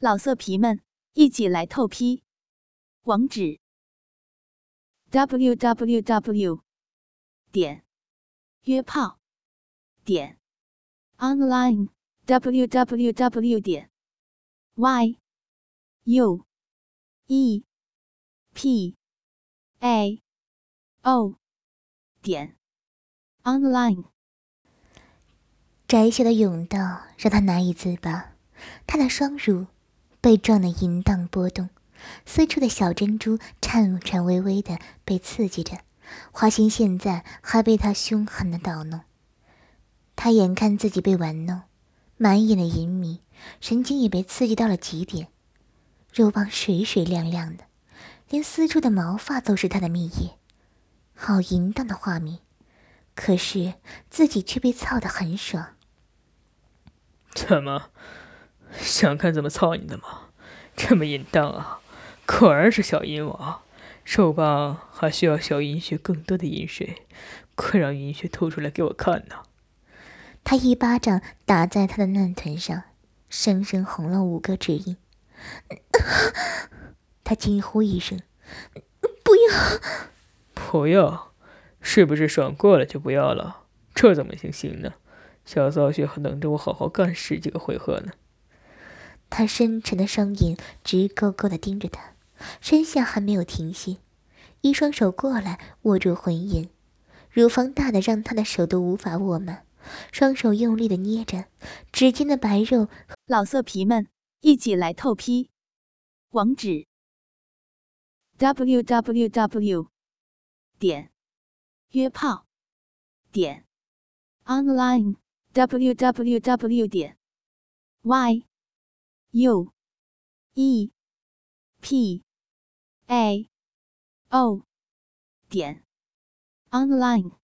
老色皮们，一起来透批！网址：w w w 点约炮点 online w w w 点 y u e p a o 点 online。窄小的甬道让他难以自拔，他的双乳。被撞得淫荡波动，私处的小珍珠颤颤巍巍的被刺激着。花心现在还被他凶狠的捣弄，他眼看自己被玩弄，满眼的淫迷，神经也被刺激到了极点，肉棒水水亮亮的，连私处的毛发都是他的蜜液，好淫荡的画面。可是自己却被操得很爽。怎么？想看怎么操你的吗？这么淫荡啊！果然是小淫王，肉棒还需要小银血更多的银水，快让银血吐出来给我看呐！他一巴掌打在他的嫩臀上，生生红了五个指印。他惊呼一声：“不要！不要！是不是爽过了就不要了？这怎么行行呢？小骚穴还等着我好好干十几个回合呢！”他深沉的双眼直勾勾的盯着他，身下还没有停歇，一双手过来握住魂眼，乳房大的让他的手都无法握满，双手用力的捏着指尖的白肉。老色皮们，一起来透批！网址：w w w 点约炮点 online w w w 点 y。U E. P. A. O. 点。Online。